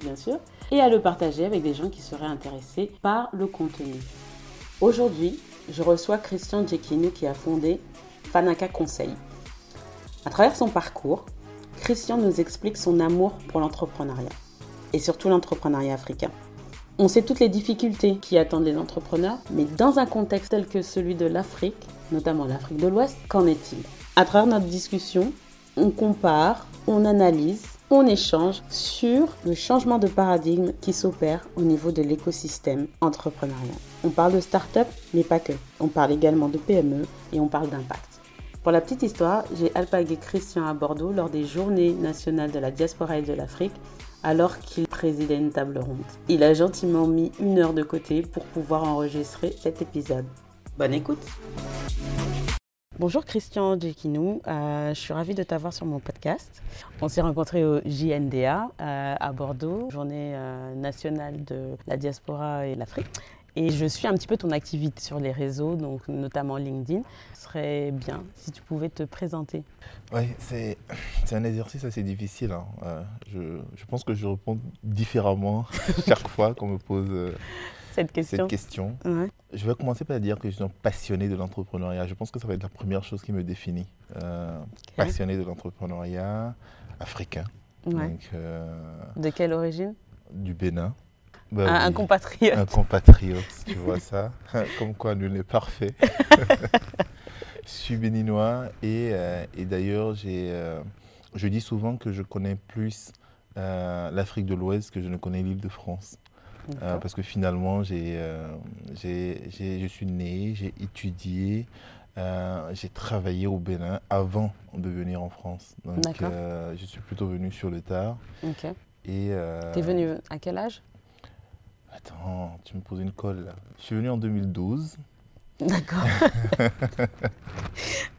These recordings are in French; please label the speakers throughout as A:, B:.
A: bien sûr, et à le partager avec des gens qui seraient intéressés par le contenu. Aujourd'hui, je reçois Christian Djekinu qui a fondé Fanaka Conseil. À travers son parcours, Christian nous explique son amour pour l'entrepreneuriat et surtout l'entrepreneuriat africain. On sait toutes les difficultés qui attendent les entrepreneurs, mais dans un contexte tel que celui de l'Afrique, notamment l'Afrique de l'Ouest, qu'en est-il? À travers notre discussion, on compare, on analyse, on échange sur le changement de paradigme qui s'opère au niveau de l'écosystème entrepreneurial. On parle de start-up, mais pas que. On parle également de PME et on parle d'impact. Pour la petite histoire, j'ai alpagué Christian à Bordeaux lors des Journées nationales de la diaspora et de l'Afrique alors qu'il présidait une table ronde. Il a gentiment mis une heure de côté pour pouvoir enregistrer cet épisode. Bonne écoute Bonjour Christian Djekinou, euh, je suis ravie de t'avoir sur mon podcast. On s'est rencontrés au JNDA euh, à Bordeaux, journée euh, nationale de la diaspora et l'Afrique. Et je suis un petit peu ton activité sur les réseaux, donc notamment LinkedIn. Ce serait bien si tu pouvais te présenter.
B: Oui, c'est un exercice assez difficile. Hein. Je, je, pense que je réponds différemment chaque fois qu'on me pose
A: cette question.
B: Cette question. Ouais. Je vais commencer par dire que je suis un passionné de l'entrepreneuriat. Je pense que ça va être la première chose qui me définit. Euh, okay. Passionné de l'entrepreneuriat africain.
A: Ouais. Donc, de quelle origine?
B: Du Bénin.
A: Bah un, oui. un, compatriote.
B: Un compatriote, tu vois ça? Comme quoi, nul n'est parfait. je suis béninois et, euh, et d'ailleurs, euh, je dis souvent que je connais plus euh, l'Afrique de l'Ouest que je ne connais l'île de France. Parce que finalement, j'ai, je suis né, j'ai étudié, j'ai travaillé au Bénin avant de venir en France. Donc, je suis plutôt venu sur le tard.
A: Ok.
B: Et
A: T'es venu à quel âge?
B: Attends, tu me poses une colle là. Je suis venu en 2012.
A: D'accord.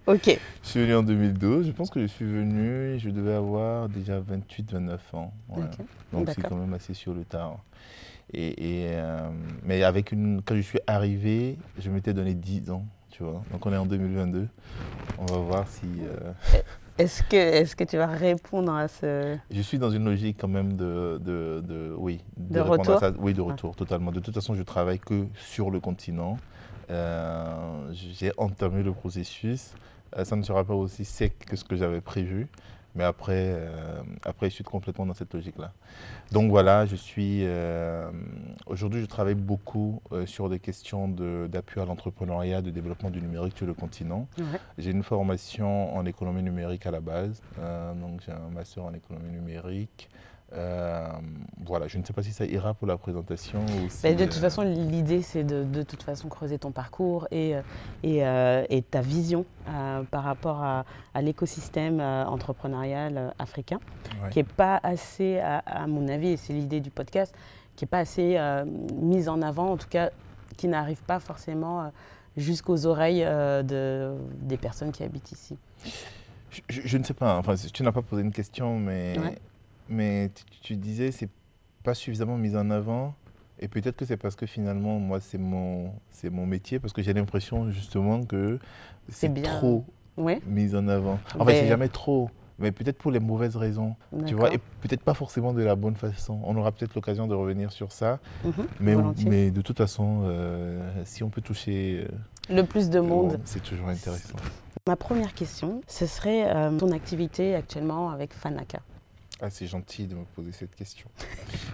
A: ok.
B: Je suis venu en 2012. Je pense que je suis venu, je devais avoir déjà 28-29 ans. Voilà. Okay. Donc c'est quand même assez sur le tard. Et, et euh, mais avec une, quand je suis arrivé, je m'étais donné 10 ans. Tu vois. Donc on est en 2022. On va voir si. Euh...
A: Est-ce que, est que tu vas répondre à ce...
B: Je suis dans une logique quand même de, de, de oui,
A: de, de retour.
B: Ça. Oui, de retour, ah. totalement. De toute façon, je travaille que sur le continent. Euh, J'ai entamé le processus. Ça ne sera pas aussi sec que ce que j'avais prévu. Mais après, euh, après, je suis complètement dans cette logique-là. Donc voilà, je suis. Euh, Aujourd'hui, je travaille beaucoup euh, sur des questions d'appui à l'entrepreneuriat, de développement du numérique sur le continent.
A: Ouais.
B: J'ai une formation en économie numérique à la base. donc j'ai un master en économie numérique. Euh, voilà, je ne sais pas si ça ira pour la présentation. Ou si,
A: bah, de toute façon, l'idée, c'est de, de toute façon creuser ton parcours et, et, euh, et ta vision euh, par rapport à, à l'écosystème entrepreneurial africain,
B: ouais.
A: qui n'est pas assez, à, à, mon avis, et c'est l'idée du podcast, qui n'est pas assez mise en avant, en tout cas, qui n'arrive pas forcément jusqu'aux oreilles de, des personnes qui habitent ici.
B: Je, je, je ne sais pas, enfin, tu n'as pas posé une question, mais...
A: Ouais
B: mais tu, tu disais c'est pas suffisamment mis en avant et peut-être que c'est parce que finalement moi c'est mon c'est mon métier parce que j'ai l'impression justement que c'est trop mis en avant. En mais... fait c'est jamais trop mais peut-être pour les mauvaises raisons, tu vois, et peut-être pas forcément de la bonne façon. On aura peut-être l'occasion de revenir sur ça,
A: mmh,
B: mais, mais de toute façon, euh, si on peut toucher
A: le plus de monde,
B: c'est toujours intéressant.
A: Ma première question, ce serait euh, ton activité actuellement avec Fanaka.
B: Ah, c'est gentil de me poser cette question.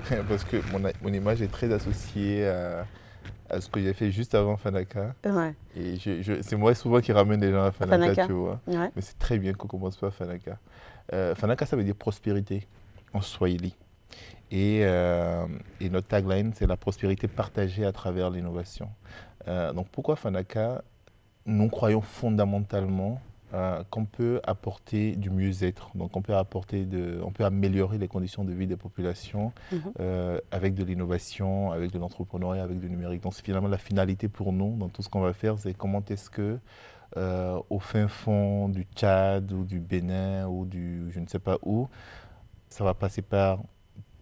B: Parce que mon, mon, image est très associée à, à ce que j'ai fait juste avant Fanaka.
A: Ouais.
B: Et je, je, c'est moi souvent qui ramène les gens à Fanaka,
A: Fanaka.
B: tu vois.
A: Ouais.
B: Mais c'est très bien qu'on commence par Fanaka. Euh, Fanaka, ça veut dire prospérité en Swahili. Et, euh, et notre tagline, c'est la prospérité partagée à travers l'innovation. Euh, donc pourquoi Fanaka Nous croyons fondamentalement euh, qu'on peut apporter du mieux-être. Donc, on peut apporter, de, on peut améliorer les conditions de vie des populations
A: Mhm.
B: euh, avec de l'innovation, avec de l'entrepreneuriat, avec du numérique. Donc, c'est finalement la finalité pour nous dans tout ce qu'on va faire, c'est comment est-ce que euh, au fin fond du Tchad ou du Bénin ou du je ne sais pas où, ça va passer par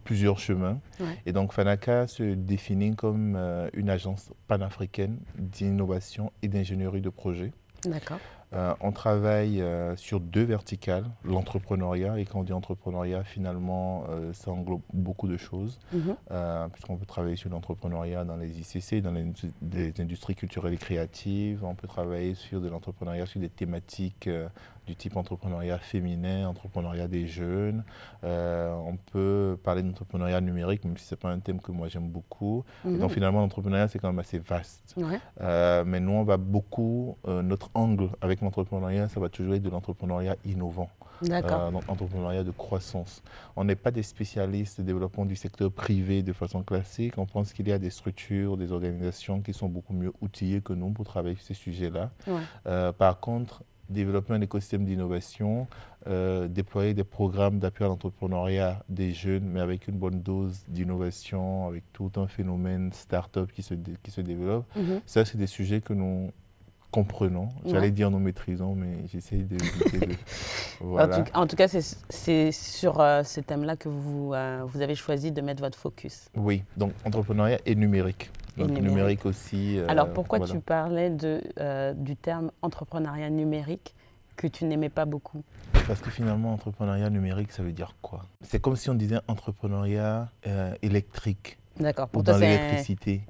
B: plusieurs chemins.
A: Ouais.
B: Et donc Fanaka se définit comme euh, une agence panafricaine d'innovation et d'ingénierie de projet.
A: D'accord.
B: Euh, on travaille euh, sur deux verticales, l'entrepreneuriat, et quand on dit entrepreneuriat, finalement, euh, ça englobe beaucoup de choses,
A: Mhm.
B: puisqu'on peut travailler sur l'entrepreneuriat dans les ICC, dans les, indus- les industries culturelles et créatives, on peut travailler sur de l'entrepreneuriat sur des thématiques du type entrepreneuriat féminin, entrepreneuriat des jeunes, on peut parler d'entrepreneuriat numérique, même si ce n'est pas un thème que moi j'aime beaucoup. Et donc
A: Mhm.
B: finalement, l'entrepreneuriat, c'est quand même assez vaste.
A: Ouais.
B: Mais nous, on va beaucoup, notre angle avec l'entrepreneuriat, ça va toujours être de l'entrepreneuriat innovant,
A: D'accord.
B: euh, donc entrepreneuriat de croissance. On n'est pas des spécialistes de développement du secteur privé de façon classique. On pense qu'il y a des structures, des organisations qui sont beaucoup mieux outillées que nous pour travailler sur ces sujets-là.
A: Ouais.
B: Euh, par contre, développer un écosystème d'innovation, euh, déployer des programmes d'appui à l'entrepreneuriat des jeunes, mais avec une bonne dose d'innovation, avec tout un phénomène start-up qui se, dé- qui se développe,
A: Mhm.
B: ça, c'est des sujets que nous comprenons. J'allais dire nous maîtrisons, mais j'essaye de.
A: En,
B: voilà.
A: tout, en tout cas, c'est- sur euh, ce thème-là que vous, euh, vous avez choisi de mettre votre focus.
B: Oui, donc entrepreneuriat et numérique.
A: Et
B: Donc
A: numérique.
B: numérique, aussi. euh,
A: Alors pourquoi
B: voilà.
A: tu parlais de, du terme entrepreneuriat numérique que tu n'aimais pas beaucoup?
B: Parce que finalement, entrepreneuriat numérique, ça veut dire quoi? C'est comme si on disait entrepreneuriat électrique
A: D'accord.
B: ou
A: Pour toi,
B: l'électricité.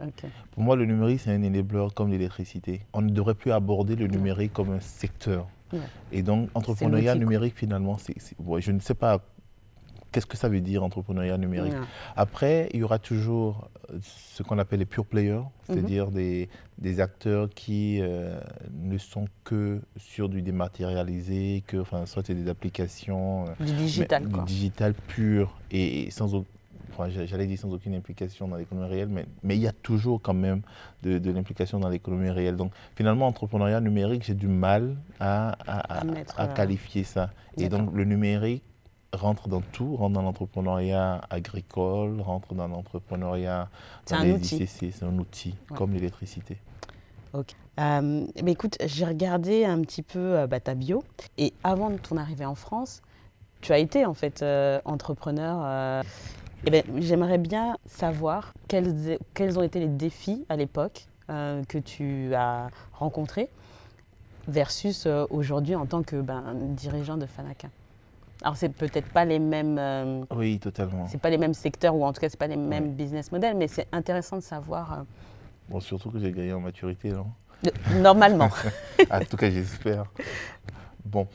B: Pour moi, le numérique, c'est un enabler comme l'électricité. On ne devrait plus aborder le numérique comme un secteur.
A: Ouais.
B: Et donc, entrepreneuriat numérique, finalement, ouais, je ne sais pas qu'est-ce que ça veut dire, entrepreneuriat numérique.
A: Ouais.
B: Après, il y aura toujours euh, ce qu'on appelle les pure players,
A: Mhm.
B: c'est-à-dire des, des acteurs qui euh, ne sont que sur du dématérialisé, que, enfin, soit c'est des applications euh,
A: Du digital,
B: mais
A: quoi.
B: Du digital pur et, et sans, enfin, j'allais dire sans aucune implication dans l'économie réelle, mais, mais il y a toujours quand même de, de l'implication dans l'économie réelle. Donc finalement, entrepreneuriat numérique, j'ai du mal à, à-
A: euh,
B: qualifier ça. Et donc le numérique rentre dans tout, rentre dans l'entrepreneuriat agricole, rentre dans l'entrepreneuriat
A: C'est
B: dans
A: un
B: les
A: outil.
B: ICC, c'est un outil,
A: Ouais.
B: comme l'électricité.
A: Euh, mais écoute, j'ai regardé un petit peu euh, bah, ta bio et avant de ton arrivée en France, tu as été en fait euh, entrepreneur. euh, eh ben, J'aimerais bien savoir quels, quels ont été les défis à l'époque euh, que tu as rencontrés versus euh, aujourd'hui en tant que ben, dirigeant de Fanaka. Alors c'est peut-être pas les mêmes, euh,
B: Oui, totalement.
A: c'est pas les mêmes secteurs ou en tout cas c'est pas les mêmes business models, mais c'est intéressant de savoir
B: Bon, surtout que j'ai gagné en maturité, non?
A: Normalement.
B: en tout cas, j'espère. Bon,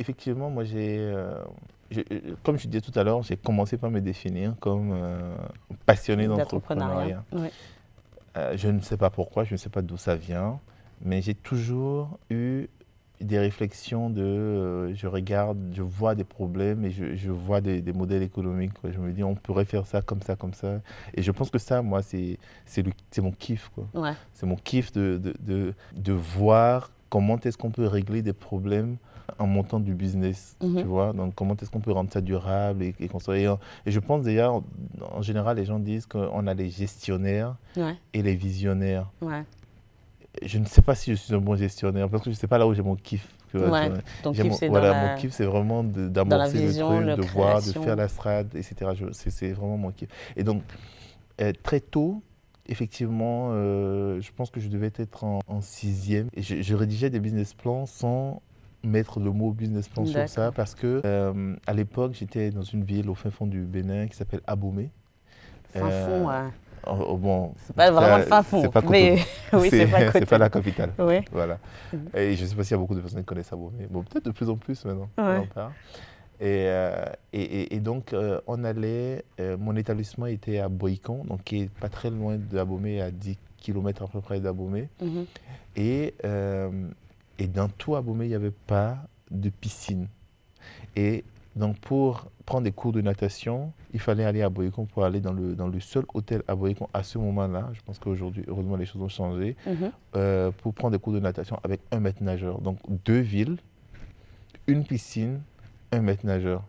B: effectivement, moi, j'ai, comme je disais tout à l'heure, j'ai commencé par me définir comme euh, passionné d'entrepreneuriat. Euh, je ne sais pas pourquoi, je ne sais pas d'où ça vient, mais j'ai toujours eu des réflexions de, euh, je regarde, je vois des problèmes et je, je vois des, des modèles économiques. quoi. Je me dis, on pourrait faire ça comme ça, comme ça. Et je pense que ça, moi, c'est, mon kiff.
A: Ouais.
B: C'est mon kiff de, de, de, de voir comment est-ce qu'on peut régler des problèmes en montant du business,
A: Mhm.
B: tu vois. Donc, comment est-ce qu'on peut rendre ça durable et, et construire. Et je pense d'ailleurs, en général, les gens disent qu'on a les gestionnaires
A: Ouais.
B: et les visionnaires.
A: Ouais.
B: Je ne sais pas si je suis un bon gestionnaire parce que je ne sais pas là où j'ai mon kiff.
A: Ouais. kiff,
B: mon-
A: c'est
B: voilà,
A: dans la...
B: mon kiff, c'est vraiment d'amorcer le truc, de voir, de faire la strade, etc. C'est c'est vraiment mon kiff. Et donc, euh, très tôt, effectivement, euh, je pense que je devais être en, en sixième. Et je, je rédigeais des business plans sans mettre le mot business plan sur ça parce que euh, à l'époque, j'étais dans une ville au fin fond du Bénin qui s'appelle Abomey.
A: Fin fond,
B: Euh. Oh, oh, bon,
A: C'est pas vraiment le fin fond.
B: C'est pas
A: mais oui, c'est pas
B: la capitale. Voilà. Et je ne sais pas s'il y a beaucoup de personnes qui connaissent Abomey. Bon, peut-être de plus en plus maintenant.
A: Ouais.
B: Et, euh, et, et- et donc, on allait. mon établissement était à Boïcon, donc qui est pas très loin d'Abomey, à 10 km à peu près d'Abomey.
A: Mhm.
B: Et, euh, et dans tout Abomey, il n'y avait pas de piscine. Et Donc, pour prendre des cours de natation, il fallait aller à Boycon pour aller dans le, dans le seul hôtel à Boycon à ce moment-là. Je pense qu'aujourd'hui, heureusement, les choses ont changé.
A: Mhm.
B: euh, pour prendre des cours de natation avec un maître nageur. Donc, deux villes, une piscine, un maître nageur.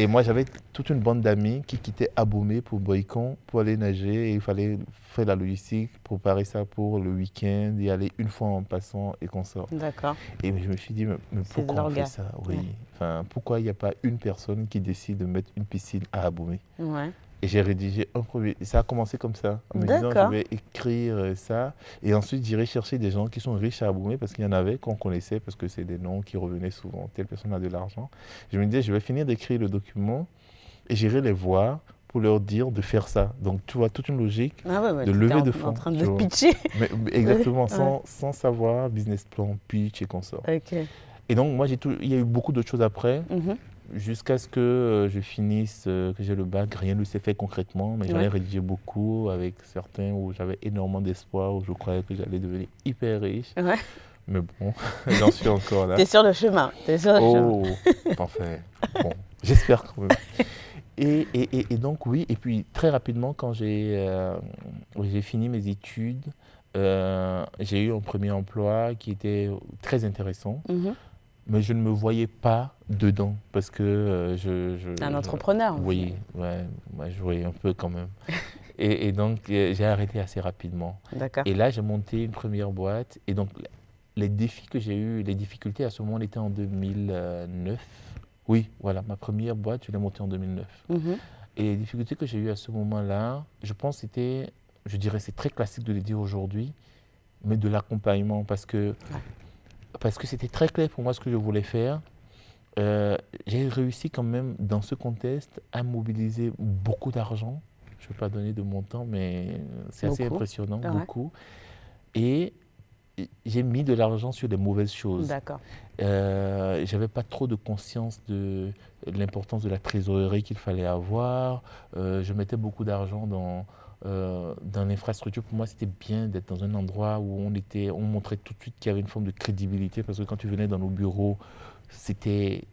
B: Et moi, j'avais toute une bande d'amis qui quittaient Aboumé pour Boycon pour aller nager. Et il fallait faire la logistique, préparer ça pour le week-end, y aller une fois en passant et qu'on sort.
A: D'accord.
B: Et je me suis dit, mais, pourquoi on fait ça? Oui.
A: Ouais.
B: Enfin, pourquoi il n'y a pas une personne qui décide de mettre une piscine à Aboumé
A: Ouais.
B: Et j'ai rédigé un premier. Ça a commencé comme ça, en me disant je vais écrire euh, ça. Et ensuite, j'irai chercher des gens qui sont riches à Aboumé parce qu'il y en avait qu'on connaissait, parce que c'est des noms qui revenaient souvent. Telle personne a de l'argent. Je me disais, je vais finir d'écrire le document et j'irai les voir pour leur dire de faire ça. Donc, tu vois, toute une logique.
A: Ah ouais, ouais,
B: De lever
A: en,
B: de
A: en
B: fonds,
A: train
B: tu
A: de pitcher.
B: Mais, mais exactement,
A: Ouais.
B: sans, savoir business plan, pitch et consorts.
A: Ok.
B: Et donc, moi, tout, il y a eu beaucoup d'autres choses après.
A: Mhm.
B: Jusqu'à ce que euh, je finisse, euh, que j'ai le bac, rien ne s'est fait concrètement, mais j'en ai
A: Ouais.
B: rédigé beaucoup avec certains où j'avais énormément d'espoir, où je croyais que j'allais devenir hyper riche.
A: Ouais.
B: Mais bon, j'en suis encore là.
A: T'es sur le chemin. T'es sur le chemin.
B: Oh, parfait. Bon, j'espère quand même. Et, et- et- et donc, oui, et puis très rapidement, quand j'ai euh, fini mes études, euh, j'ai eu un premier emploi qui était très intéressant,
A: Mhm.
B: Mais je ne me voyais pas dedans parce que euh, je, je-
A: Un
B: je-
A: entrepreneur.
B: oui, ouais, ouais, je voyais un peu quand même. Et, et donc, euh, j'ai arrêté assez rapidement.
A: D'accord.
B: Et là, j'ai monté une première boîte. Et donc, les défis que j'ai eus, les difficultés à ce moment, était en 2009. Oui, voilà, ma première boîte, je l'ai montée en 2009.
A: Mhm.
B: Et les difficultés que j'ai eues à ce moment-là, je pense que c'était, je dirais, c'est très classique de le dire aujourd'hui, mais de l'accompagnement. Parce que parce que c'était très clair pour moi ce que je voulais faire. Euh, j'ai réussi quand même, dans ce contexte, à mobiliser beaucoup d'argent. Je ne vais pas donner de montant, mais c'est assez impressionnant,
A: Ah ouais.
B: beaucoup. Et j'ai mis de l'argent sur des mauvaises choses.
A: D'accord.
B: Euh, j'avais pas trop de conscience de l'importance de la trésorerie qu'il fallait avoir. Euh, je mettais beaucoup d'argent dans, euh, dans l'infrastructure. Pour moi, c'était bien d'être dans un endroit où on, était, on montrait tout de suite qu'il y avait une forme de crédibilité parce que quand tu venais dans nos bureaux, c'était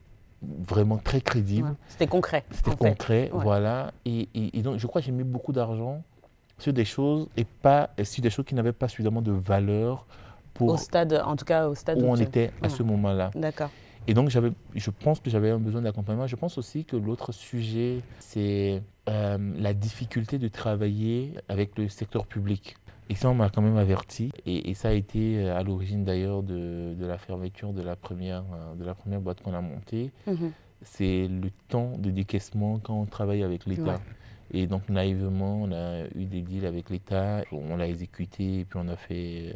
B: vraiment très crédible.
A: Ouais. C'était concret.
B: C'était
A: fait.
B: concret,
A: Ouais.
B: voilà. Et, et- et donc, je crois que j'ai mis beaucoup d'argent sur des choses et pas et sur des choses qui n'avaient pas suffisamment de valeur pour
A: Au stade, en tout cas au stade
B: où on était à
A: Ouais.
B: ce moment-là.
A: D'accord.
B: Et donc, j'avais, je pense que j'avais un besoin d'accompagnement. Je pense aussi que l'autre sujet, c'est euh, la difficulté de travailler avec le secteur public. Et ça, on m'a quand même averti. Et, et ça a été euh, à l'origine d'ailleurs de, de la fermeture de la première, euh, de la première boîte qu'on a montée.
A: Mhm.
B: C'est le temps de décaissement quand on travaille avec l'État.
A: Ouais.
B: Et donc, naïvement, on a eu des deals avec l'État. On l'a exécuté et puis on a fait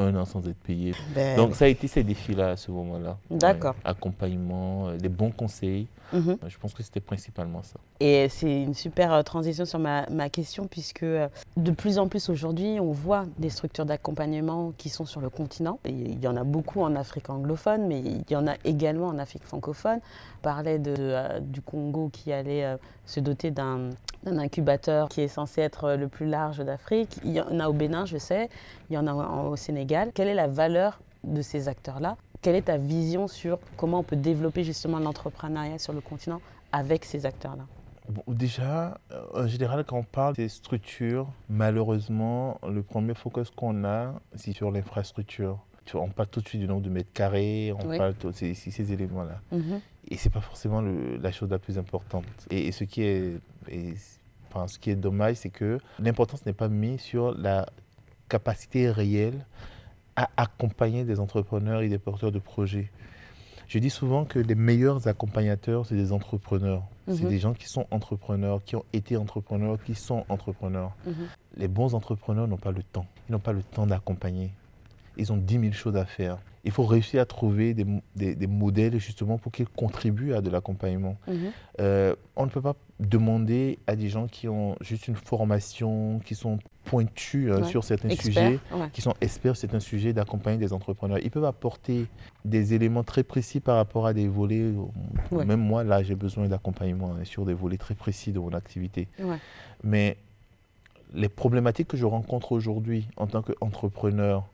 B: un an sans être payé.
A: Ben,
B: Donc ça a été ces défis-là à ce moment-là.
A: D'accord.
B: Ouais, accompagnement, euh, des bons conseils.
A: mhm.
B: Je pense que c'était principalement ça.
A: Et c'est une super euh, transition sur ma, ma question, puisque euh, de plus en plus aujourd'hui, on voit des structures d'accompagnement qui sont sur le continent. Et il y en a beaucoup en Afrique anglophone, mais il y en a également en Afrique francophone. On parlait de, euh, du Congo qui allait euh, se doter d'un d'un incubateur qui est censé être euh, le plus large d'Afrique. Il y en a au Bénin, je sais, il y en a au Sénégal. Quelle est la valeur de ces acteurs-là? Quelle est ta vision sur comment on peut développer justement l'entrepreneuriat sur le continent avec ces acteurs-là?
B: Bon, déjà, euh, en général, quand on parle des structures, malheureusement, le premier focus qu'on a, c'est sur l'infrastructure. On parle tout de suite du nombre de mètres carrés, on
A: Oui.
B: parle de ces éléments-là.
A: Mhm.
B: Et c'est pas forcément le- la chose la plus importante. Et, et ce qui est, et, enfin, ce qui est dommage, c'est que l'importance n'est pas mise sur la capacité réelle à accompagner des entrepreneurs et des porteurs de projets. Je dis souvent que les meilleurs accompagnateurs, c'est des entrepreneurs. C'est
A: Mhm.
B: des gens qui sont entrepreneurs, qui ont été entrepreneurs, qui sont entrepreneurs.
A: Mhm.
B: Les bons entrepreneurs n'ont pas le temps. Ils n'ont pas le temps d'accompagner. Ils ont 10 000 choses à faire. Il faut réussir à trouver des, des- des modèles justement pour qu'ils contribuent à de l'accompagnement.
A: Mhm.
B: Euh, on ne peut pas demander à des gens qui ont juste une formation, qui sont pointus hein,
A: Ouais.
B: sur certains
A: Expert,
B: sujets,
A: ouais.
B: qui sont experts sur certains sujets, d'accompagner des entrepreneurs. Ils peuvent apporter des éléments très précis par rapport à des volets.
A: Ouais.
B: Même moi, là, j'ai besoin d'accompagnement hein, sur des volets très précis de mon activité. Mais les problématiques que je rencontre aujourd'hui en tant qu'entrepreneur,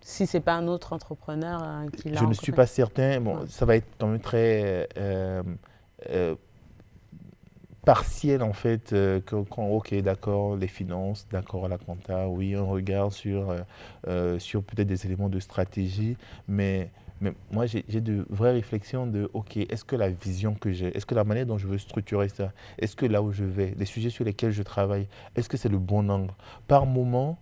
A: Si c'est pas un autre entrepreneur euh, qui l'a
B: je ne suis pas certain. Bon,
A: Ouais.
B: ça va être quand même très euh, euh, partielle en fait. quand, ok, d'accord, les finances, d'accord, la compta, oui, un regard sur, sur peut-être des éléments de stratégie, mais, mais moi j'ai j'ai de vraies réflexions de, ok, est-ce que la vision que j'ai, est-ce que la manière dont je veux structurer ça, est-ce que là où je vais, les sujets sur lesquels je travaille, est-ce que c'est le bon angle? Par moment,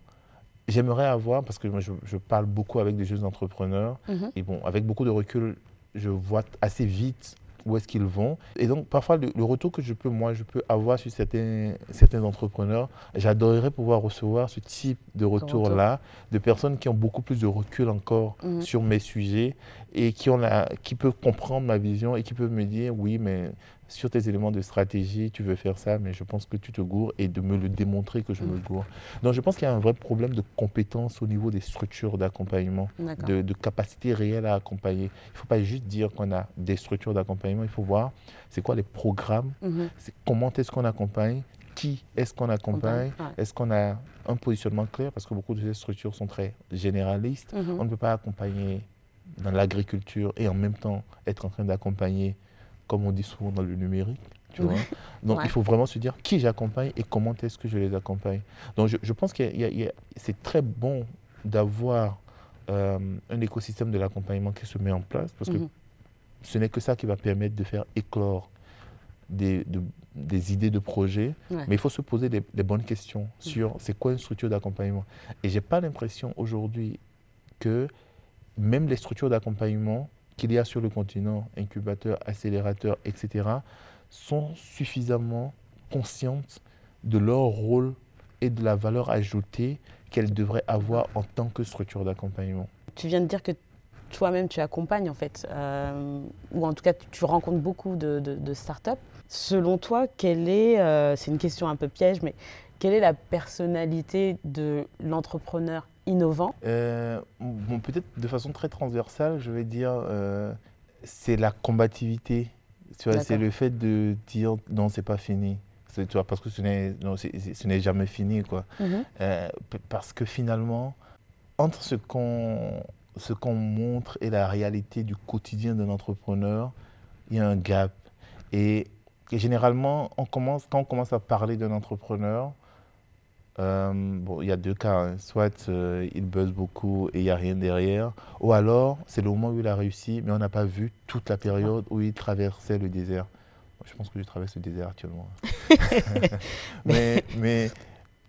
B: j'aimerais avoir, parce que moi je, je parle beaucoup avec des jeunes entrepreneurs,
A: Mhm.
B: et bon, avec beaucoup de recul, je vois assez vite où est-ce qu'ils vont. Et donc, parfois, le, le retour que je peux, moi, je peux avoir sur certains, certains entrepreneurs, j'adorerais pouvoir recevoir ce type de retour-là, de personnes qui ont beaucoup plus de recul encore
A: Mhm.
B: sur mes sujets et qui, ont la, qui peuvent comprendre ma vision et qui peuvent me dire, oui, mais sur tes éléments de stratégie, tu veux faire ça, mais je pense que tu te gourres et de me le démontrer que je me
A: Mhm.
B: gourre. Donc, je pense qu'il y a un vrai problème de compétence au niveau des structures d'accompagnement de, de capacité réelle à accompagner. Il ne faut pas juste dire qu'on a des structures d'accompagnement, il faut voir c'est quoi les programmes,
A: Mhm.
B: c'est comment est-ce qu'on accompagne, qui est-ce qu'on accompagne,
A: Ouais.
B: est-ce qu'on a un positionnement clair, parce que beaucoup de ces structures sont très généralistes.
A: Mhm.
B: On ne peut pas accompagner dans l'agriculture et en même temps être en train d'accompagner, comme on dit souvent dans le numérique. Tu vois Donc
A: Ouais.
B: il faut vraiment se dire qui j'accompagne et comment est-ce que je les accompagne. Donc je, je pense que c'est très bon d'avoir euh, un écosystème de l'accompagnement qui se met en place parce que
A: Mhm.
B: ce n'est que ça qui va permettre de faire éclore des, de- des idées de projet.
A: Ouais.
B: Mais il faut se poser des, des bonnes questions sur c'est quoi une structure d'accompagnement. Et j'ai pas l'impression aujourd'hui que même les structures d'accompagnement qu'il y a sur le continent, incubateurs, accélérateurs, etc., sont suffisamment conscientes de leur rôle et de la valeur ajoutée qu'elles devraient avoir en tant que structure d'accompagnement.
A: Tu viens de dire que toi-même tu accompagnes en fait, euh, ou en tout cas tu, rencontres beaucoup de startups. Selon toi, quelle est, euh, c'est une question un peu piège, mais quelle est la personnalité de l'entrepreneur innovant
B: Euh, bon, Peut-être de façon très transversale, je vais dire, euh, c'est la combativité. C'est le fait de dire non, c'est pas fini. Tu vois, parce que ce n'est, jamais fini, quoi. Euh, p- parce que finalement, entre ce qu'on ce qu'on montre et la réalité du quotidien d'un entrepreneur, il y a un gap. Et, et généralement, on commence, quand on commence à parler d'un entrepreneur, euh, bon, il y a deux cas. hein. Soit euh, il buzz beaucoup et il n'y a rien derrière, ou alors c'est le moment où il a réussi, mais on n'a pas vu toute la période où il traversait le désert. Je pense que je traverse le désert actuellement. mais mais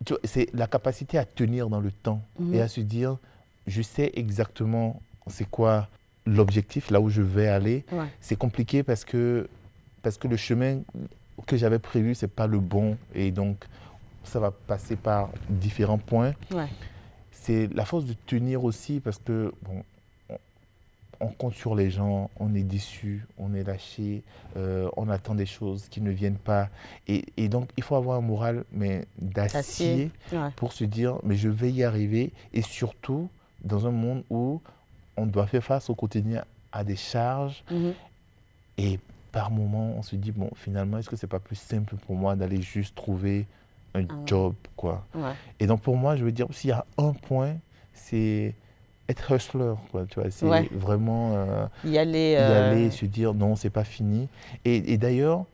B: vois, c'est la capacité à tenir dans le temps
A: Mhm.
B: et à se dire, je sais exactement c'est quoi l'objectif, là où je vais aller.
A: Ouais.
B: C'est compliqué parce que, parce que le chemin que j'avais prévu, c'est pas le bon. Et donc, ça va passer par différents points.
A: Ouais.
B: C'est la force de tenir aussi parce que, bon, on, compte sur les gens, on est déçu, on est lâché, euh, on attend des choses qui ne viennent pas. Et, et donc, il faut avoir un moral, mais d'acier.
A: Ouais.
B: pour se dire, mais je vais y arriver. Et surtout, dans un monde où on doit faire face au quotidien à des charges
A: Mhm.
B: et par moment, on se dit, bon, finalement, est-ce que c'est pas plus simple pour moi d'aller juste trouver un
A: Ah.
B: job, quoi.
A: Ouais.
B: Et donc, pour moi, je veux dire, s'il y a un point, c'est être hustler, quoi, tu vois. C'est
A: Ouais.
B: vraiment euh,
A: Y aller.
B: y
A: euh,
B: aller, se dire, non, c'est pas fini. Et, et d'ailleurs,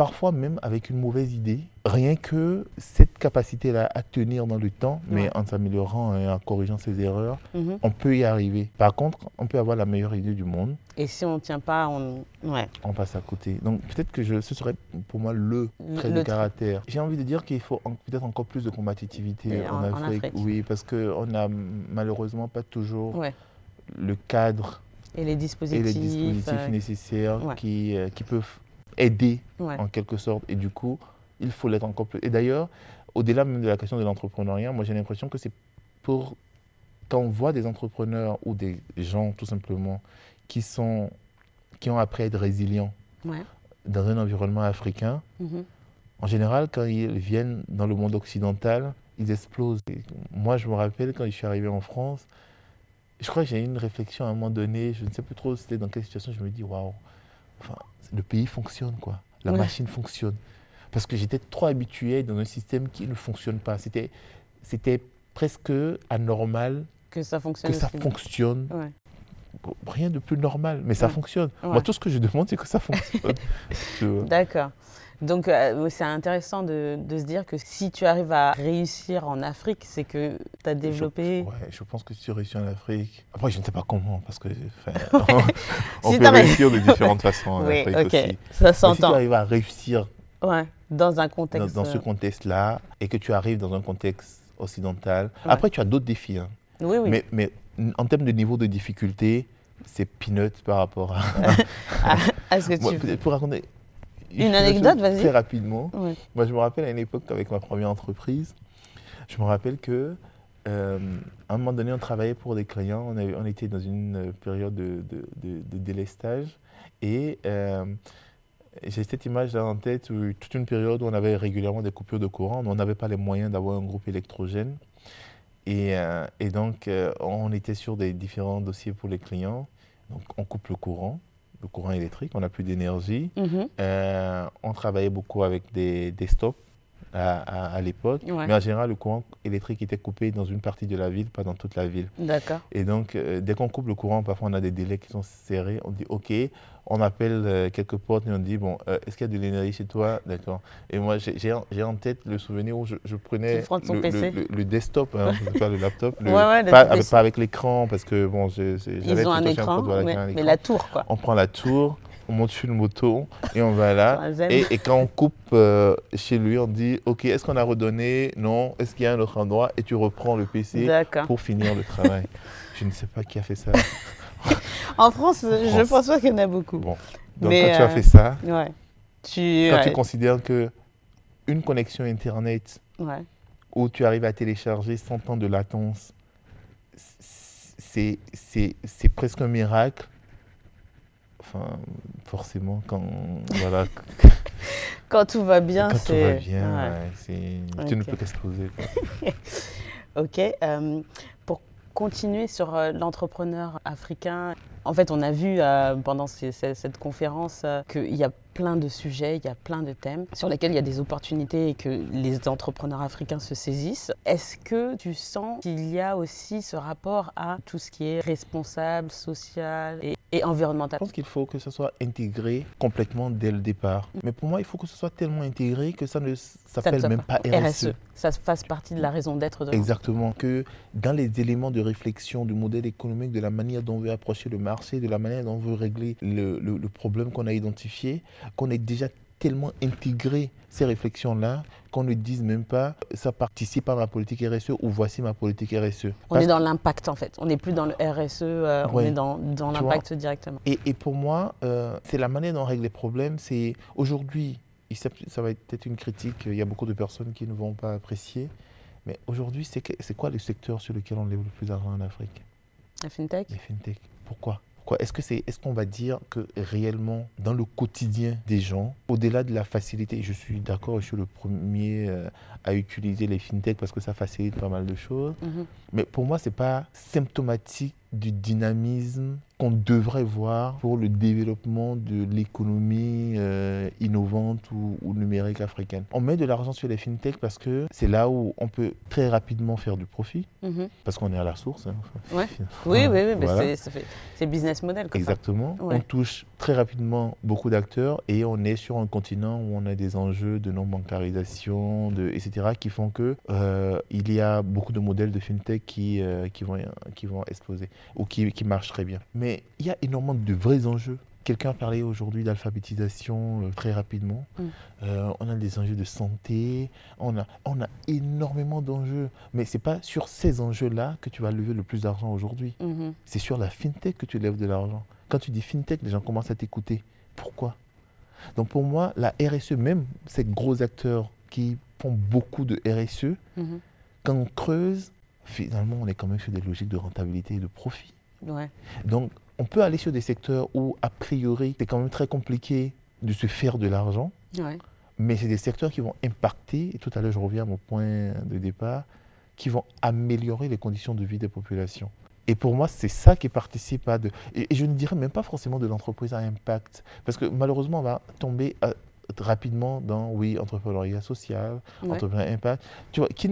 B: parfois même avec une mauvaise idée, rien que cette capacité-là à tenir dans le temps, mais en s'améliorant et en corrigeant ses erreurs,
A: mhm.
B: on peut y arriver. Par contre, on peut avoir la meilleure idée du monde,
A: Et si on ne tient pas, on. Ouais.
B: on passe à côté. Donc peut-être que je, ce serait pour moi le trait
A: Le
B: de caractère. J'ai envie de dire qu'il faut en- peut-être encore plus de combativité en, Afrique. Oui, parce qu'on n'a malheureusement pas toujours
A: ouais.
B: le cadre
A: Et les
B: et
A: dispositifs.
B: les dispositifs
A: euh,
B: nécessaires
A: ouais.
B: qui, euh, qui peuvent aider
A: ouais.
B: en quelque sorte. Et du coup, il faut l'être encore plus. Et d'ailleurs, au-delà même de la question de l'entrepreneuriat, moi j'ai l'impression que c'est pour. Quand on voit des entrepreneurs ou des gens tout simplement qui, sont, qui ont appris à être résilients
A: Ouais.
B: dans un environnement africain,
A: Mhm.
B: en général, quand ils viennent dans le monde occidental, ils explosent. Et moi, je me rappelle quand je suis arrivé en France, je crois que j'ai eu une réflexion à un moment donné, je ne sais plus trop c'était dans quelle situation, je me dis, waouh, enfin, le pays fonctionne, quoi. La
A: Ouais.
B: machine fonctionne. Parce que j'étais trop habitué dans un système qui ne fonctionne pas. C'était, c'était presque anormal
A: Que ça fonctionne.
B: que ça
A: aussi.
B: fonctionne
A: Ouais.
B: rien de plus normal, mais ça fonctionne. Moi, tout ce que je demande, c'est que ça fonctionne.
A: D'accord. Donc euh, c'est intéressant de, de se dire que si tu arrives à réussir en Afrique, c'est que tu as développé...
B: Ouais, je pense que si tu réussis en Afrique. Après, je ne sais pas comment, parce que on
A: Si
B: peut réussir de différentes façons en
A: oui,
B: Afrique aussi.
A: ça
B: Mais si tu
A: s'entend.
B: arrives à réussir
A: Ouais, dans un contexte...
B: dans ce
A: euh,
B: contexte-là et que tu arrives dans un contexte occidental,
A: Ouais.
B: après, tu as d'autres défis. hein.
A: Oui, oui.
B: Mais, mais en termes de niveau de difficulté, c'est peanut par rapport à.
A: Est-ce que
B: Moi,
A: tu...
B: peut-être pour raconter
A: Une anecdote, vas-y.
B: Très rapidement.
A: Ouais.
B: Moi, je me rappelle à une époque, avec ma première entreprise, je me rappelle que euh, à un moment donné, on travaillait pour des clients. On, avait- on était dans une euh, période de, de- de- de délestage. Et euh, j'ai cette image-là en tête, où toute une période où on avait régulièrement des coupures de courant. On n'avait pas les moyens d'avoir un groupe électrogène. Et, euh, et donc, on était sur des différents dossiers pour les clients. Donc, on coupe le courant, le courant électrique, on n'a plus d'énergie.
A: Mhm.
B: Euh, on travaillait beaucoup avec des, des stops à, à- à l'époque.
A: Ouais.
B: Mais en général, le courant électrique était coupé dans une partie de la ville, pas dans toute la ville.
A: D'accord.
B: Et donc, euh, dès qu'on coupe le courant, parfois on a des délais qui sont serrés. On dit OK, on appelle euh, quelques portes et on dit Bon, euh, est-ce qu'il y a de l'énergie chez toi? D'accord. Et moi, j'ai- en- tête le souvenir où je, je prenais le, le- le- le desktop, hein, pas le laptop,
A: Ouais, ouais,
B: pas, avec, pas avec l'écran, parce que bon, j'avais
A: Ils ont un écran, mais, la tour, quoi.
B: On prend la tour, on monte sur une moto et on va là. Et, et quand on coupe euh, chez lui, on dit Ok, est-ce qu'on a redonné? Non. Est-ce qu'il y a un autre endroit? Et tu reprends le PC pour finir le travail. Je ne sais pas qui a fait ça.
A: En France, je
B: France.
A: pense pas qu'il y en a beaucoup.
B: Bon. Donc
A: Mais,
B: quand tu
A: euh,
B: as fait ça,
A: Ouais. Tu...
B: quand
A: ouais.
B: tu considères que une connexion Internet
A: ouais.
B: où tu arrives à télécharger 100 ans de latence, c'est presque un miracle. Enfin, forcément, quand, voilà,
A: Quand tout va bien,
B: quand
A: c'est...
B: tout va bien,
A: ouais.
B: tu ne peux qu'exploser.
A: Ok. euh, pour continuer sur euh, l'entrepreneur africain, en fait, on a vu euh, pendant ces- ces- cette conférence qu'il y a plein de sujets, il y a plein de thèmes sur lesquels il y a des opportunités et que les entrepreneurs africains se saisissent. Est-ce que tu sens qu'il y a aussi ce rapport à tout ce qui est responsable, social et, et
B: Je
A: environnemental
B: pense qu'il faut que ce soit intégré complètement dès le départ. Mais pour moi, il faut que ce soit tellement intégré que ça ne s'appelle même pas RSE.
A: RSE, ça fasse partie de la raison d'être de
B: Exactement, que dans les éléments de réflexion du modèle économique, de la manière dont on veut approcher le marché, de la manière dont on veut régler le, le- le problème qu'on a identifié, qu'on ait déjà tellement intégré ces réflexions-là qu'on ne dise même pas ça participe à ma politique RSE ou voici ma politique RSE.
A: On
B: Parce
A: est dans l'impact en fait. On n'est plus dans le RSE, euh, on est dans, dans l'impact directement.
B: Et, et pour moi, euh, c'est la manière dont on règle les problèmes. C'est aujourd'hui, ça va être peut-être une critique, il y a beaucoup de personnes qui ne vont pas apprécier, mais aujourd'hui, c'est quoi le secteur sur lequel on lève le plus d'argent en Afrique?
A: La fintech
B: Les fintech. Pourquoi? Est-ce que c'est, est-ce qu'on va dire que réellement, dans le quotidien des gens, au-delà de la facilité, je suis d'accord, je suis le premier euh, à utiliser les fintech parce que ça facilite pas mal de choses,
A: Mhm.
B: mais pour moi, c'est pas symptomatique du dynamisme qu'on devrait voir pour le développement de l'économie euh, innovante ou, ou numérique africaine. On met de l'argent sur les fintech parce que c'est là où on peut très rapidement faire du profit,
A: Mhm.
B: parce qu'on est à la source. hein.
A: Ouais. Oui, oui, oui,
B: Voilà.
A: c'est- business model. Quoi.
B: Exactement.
A: Ouais.
B: On touche très rapidement beaucoup d'acteurs et on est sur un continent où on a des enjeux de non-bancarisation, de, etc., qui font que euh, il y a beaucoup de modèles de fintech qui, euh, qui, vont, qui vont exploser ou qui, qui marchent très bien. Mais il y a énormément de vrais enjeux. Quelqu'un a parlé aujourd'hui d'alphabétisation euh, très rapidement.
A: Mm.
B: Euh, on a des enjeux de santé, on a, on a énormément d'enjeux. Mais ce n'est pas sur ces enjeux-là que tu vas lever le plus d'argent aujourd'hui
A: Mhm.
B: c'est sur la fintech que tu lèves de l'argent. Quand tu dis fintech, les gens commencent à t'écouter. Pourquoi? Donc pour moi, la RSE, même ces gros acteurs qui font beaucoup de RSE,
A: Mhm.
B: quand on creuse, finalement, on est quand même sur des logiques de rentabilité et de profit.
A: Ouais.
B: Donc on peut aller sur des secteurs où, a priori, c'est quand même très compliqué de se faire de l'argent,
A: Ouais.
B: mais c'est des secteurs qui vont impacter, et tout à l'heure je reviens à mon point de départ, qui vont améliorer les conditions de vie des populations. Et pour moi, c'est ça qui participe à de... Et, je ne dirais même pas forcément de l'entreprise à impact, parce que malheureusement, on va tomber rapidement dans, oui, entrepreneuriat social,
A: Ouais.
B: entrepreneuriat impact, tu vois, qui,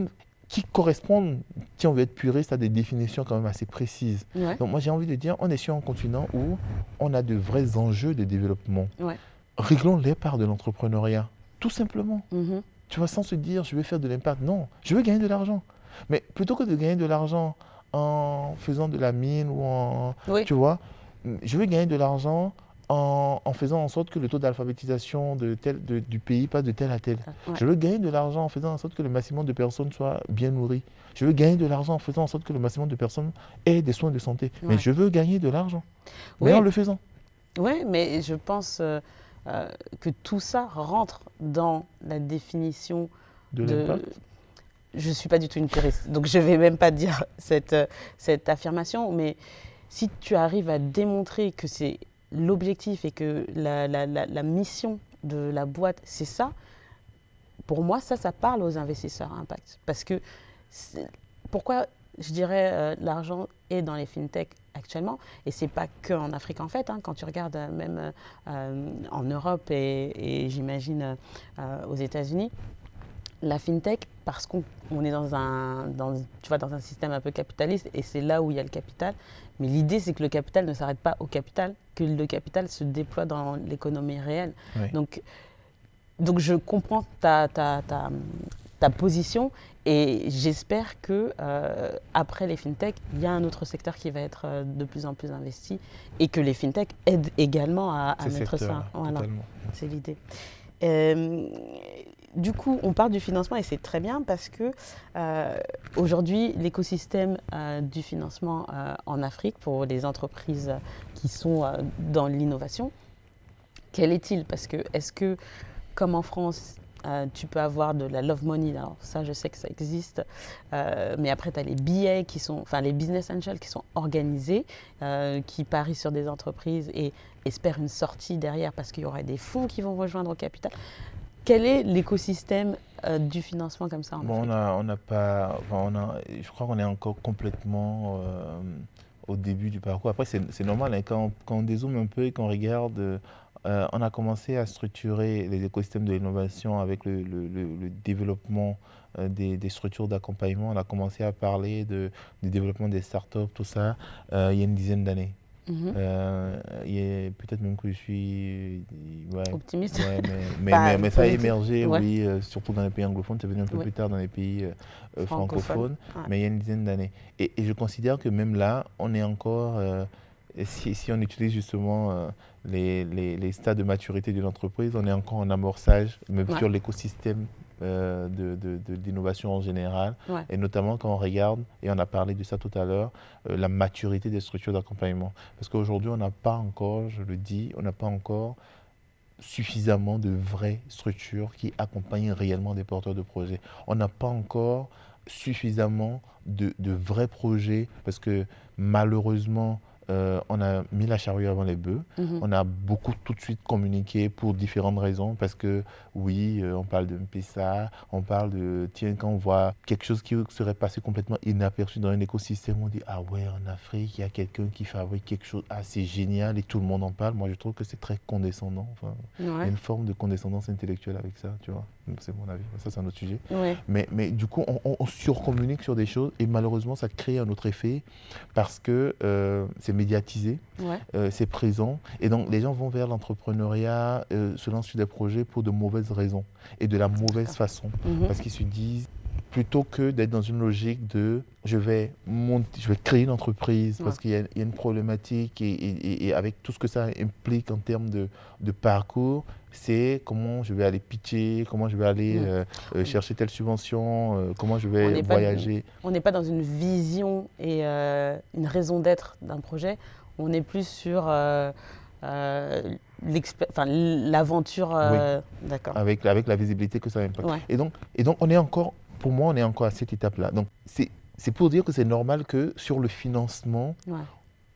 B: qui correspondent, si on veut être puriste, à des définitions quand même assez précises. Donc moi j'ai envie de dire, on est sur un continent où on a de vrais enjeux de développement. Réglons les parts de l'entrepreneuriat, tout simplement. Mm-hmm. Tu vois, sans se dire, je vais faire de l'impact. Non, je veux gagner de l'argent. Mais plutôt que de gagner de l'argent en faisant de la mine ou en... Tu vois, je veux gagner de l'argent en, faisant en sorte que le taux d'alphabétisation de tel, du pays passe de tel à tel. Ah, je veux gagner de l'argent en faisant en sorte que le maximum de personnes soient bien nourries. Je veux gagner de l'argent en faisant en sorte que le maximum de personnes aient des soins de santé. Mais je veux gagner de l'argent. Mais en le faisant.
A: Oui, mais je pense euh, euh, que tout ça rentre dans la définition de, de je ne suis pas du tout une puriste, donc je ne vais même pas dire cette, euh, cette affirmation, mais si tu arrives à démontrer que c'est l'objectif et que la, la, la, mission de la boîte, c'est ça, pour moi, ça, ça parle aux investisseurs à impact. Parce que pourquoi je dirais euh, l'argent est dans les fintechs actuellement, et c'est pas que en Afrique en fait, hein, quand tu regardes euh, même euh, en Europe et j'imagine aux États-Unis, la fintech, parce qu'on est dans un, dans, tu vois, dans un système un peu capitaliste, et c'est là où il y a le capital, mais l'idée c'est que le capital ne s'arrête pas au capital, que le capital se déploie dans l'économie réelle. Donc, donc je comprends ta, ta, ta, ta position, et j'espère que euh, après les fintech, il y a un autre secteur qui va être euh, de plus en plus investi, et que les fintech aident également à, mettre ça. Voilà, c'est l'idée. Euh, du coup, on parle du financement et c'est très bien parce que euh, aujourd'hui, l'écosystème euh, du financement en Afrique pour les entreprises qui sont dans l'innovation, quel est-il? Parce que est-ce que, comme en France, tu peux avoir de la love money, alors ça je sais que ça existe, mais après tu as les billets qui sont, enfin les business angels qui sont organisés, qui parient sur des entreprises et espèrent une sortie derrière parce qu'il y aurait des fonds qui vont rejoindre au capital. Quel est l'écosystème euh, du financement comme ça
B: bon, On n'a pas. on a, je crois qu'on est encore complètement euh, au début du parcours. Après, c'est normal, hein, quand, quand, on dézoome un peu et qu'on regarde, euh, on a commencé à structurer les écosystèmes de l'innovation avec le, le, développement des, des, structures d'accompagnement. On a commencé à parler de, du développement des startups, tout ça, il y a une dizaine d'années. Mhm. Euh, peut-être même que je suis
A: optimiste.
B: mais, mais, ça a émergé, oui, euh, surtout dans les pays anglophones. C'est venu un peu plus tard dans les pays euh, francophones, mais il y a une dizaine d'années. Et, je considère que même là, on est encore, si, si, on utilise justement les, les, les, stades de maturité d'une entreprise, on est encore en amorçage, même sur l'écosystème euh, de, d'innovation en général, et notamment quand on regarde, et on a parlé de ça tout à l'heure, euh, la maturité des structures d'accompagnement. Parce qu'aujourd'hui, on n'a pas encore, je le dis, on n'a pas encore suffisamment de vraies structures qui accompagnent réellement des porteurs de projets. On n'a pas encore suffisamment de, de vrais projets, parce que malheureusement, euh, on a mis la charrue avant les bœufs. Mhm. On a beaucoup tout de suite communiqué pour différentes raisons. Parce que, oui, euh, on parle de MPSA, on parle de, tiens, quand on voit quelque chose qui serait passé complètement inaperçu dans un écosystème, on dit, ah ouais, en Afrique, il y a quelqu'un qui fabrique quelque chose assez génial et tout le monde en parle. Moi, je trouve que c'est très condescendant. Enfin, Il y a une forme de condescendance intellectuelle avec ça, tu vois. C'est mon avis. Ça, c'est un autre sujet. Mais, mais du coup, on, on, surcommunique sur des choses et malheureusement, ça crée un autre effet parce que euh, c'est médiatisé, euh, c'est présent. Et donc, les gens vont vers l'entrepreneuriat, euh, se lancent sur des projets pour de mauvaises raisons et de la mauvaise façon. Mhm. Parce qu'ils se disent, plutôt que d'être dans une logique de je vais monter, je vais créer une entreprise parce qu'il y, a une problématique et, avec tout ce que ça implique en termes de, de parcours, c'est comment je vais aller pitcher, comment je vais aller euh, euh, chercher telle subvention, euh, comment je vais voyager.
A: on n'est pas dans une vision et une raison d'être d'un projet, on est plus sur l'aventure,
B: d'accord. Avec, avec la visibilité que ça impacte. Et, donc, et donc on est encore pour moi, on est encore à cette étape-là. Donc, c'est pour dire que c'est normal que sur le financement,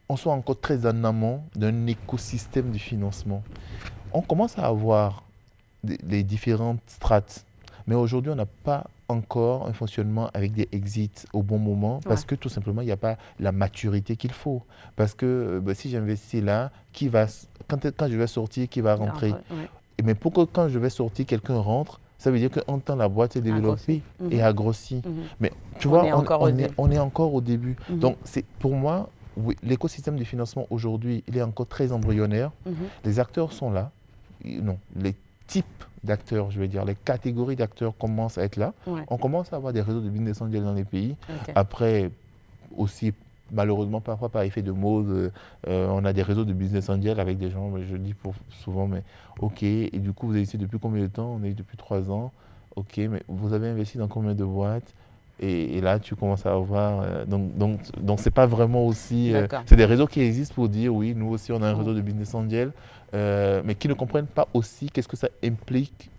B: on soit encore très en amont d'un écosystème du financement. On commence à avoir les différentes strates, mais aujourd'hui, on n'a pas encore un fonctionnement avec des exits au bon moment parce que tout simplement, il n'y a pas la maturité qu'il faut. Parce que euh, bah, si j'investis là, qui va, quand, quand je vais sortir, qui va rentrer? Mais pour que quand je vais sortir, quelqu'un rentre, ça veut dire qu'en temps, la boîte s'est développée
A: Mhm.
B: et a grossi.
A: Mhm.
B: Mais tu
A: On
B: vois,
A: est
B: on,
A: encore au
B: on est, on est encore au début.
A: Mhm.
B: Donc, c'est pour moi, oui, l'écosystème du financement aujourd'hui, il est encore très embryonnaire.
A: Mhm.
B: Les acteurs sont là. Non, les types d'acteurs, je veux dire, les catégories d'acteurs commencent à être là.
A: Ouais,
B: On commence à avoir des réseaux de business angels dans les pays. Après, aussi, malheureusement, parfois par effet de mode, euh, euh, on a des réseaux de business angels avec des gens, mais je dis pour, souvent, mais ok, et du coup, vous avez ici depuis combien de temps? On est depuis trois ans. Ok, mais vous avez investi dans combien de boîtes? Et, et là, tu commences à avoir. euh, donc, donc, donc c'est pas vraiment aussi. euh, c'est des réseaux qui existent pour dire oui, nous aussi, on a un réseau de business angels, euh, mais qui ne comprennent pas aussi qu'est-ce que ça implique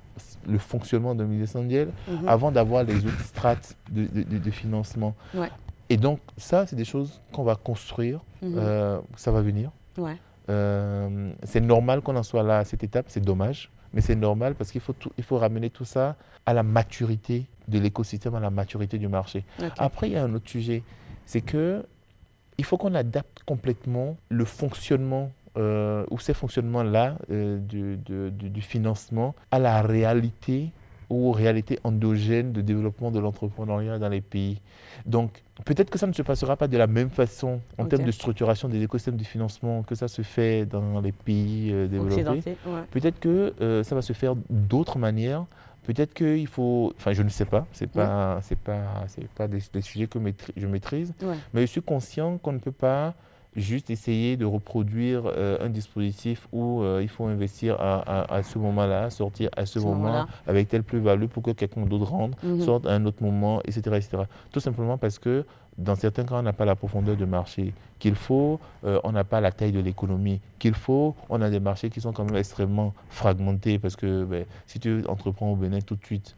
B: le fonctionnement d'un business angel
A: Mhm.
B: avant d'avoir les autres strates de, de- de- de financement.
A: Ouais.
B: Et donc, ça, c'est des choses qu'on va construire,
A: Mhm.
B: euh, ça va venir.
A: Ouais.
B: Euh, c'est normal qu'on en soit là à cette étape, c'est dommage, mais c'est normal parce qu'il faut, tout- il faut ramener tout ça à la maturité de l'écosystème, à la maturité du marché. Après, il y a un autre sujet, c'est que il faut qu'on adapte complètement le fonctionnement euh, ou ces fonctionnements-là euh, du, de- du- du financement à la réalité aux réalités endogènes de développement de l'entrepreneuriat dans les pays. Donc, peut-être que ça ne se passera pas de la même façon en termes de structuration des écosystèmes du financement que ça se fait dans les pays euh, développés.
A: Ouais.
B: Peut-être que euh, ça va se faire d'autres manières. Peut-être qu'il faut. Enfin, je ne sais pas. C'est pas, c'est pas, c'est pas des, des sujets que maîtri- je maîtrise.
A: Ouais.
B: Mais je suis conscient qu'on ne peut pas juste essayer de reproduire euh, un dispositif où euh, il faut investir à, à- à ce moment-là, sortir à ce,
A: Ce
B: moment, avec telle plus-value pour que quelqu'un d'autre rentre,
A: Mhm.
B: sorte à un autre moment, etc., etc. Tout simplement parce que dans certains cas, on n'a pas la profondeur de marché qu'il faut, euh, on n'a pas la taille de l'économie qu'il faut, on a des marchés qui sont quand même extrêmement fragmentés parce que ben, si tu entreprends au Bénin tout de suite,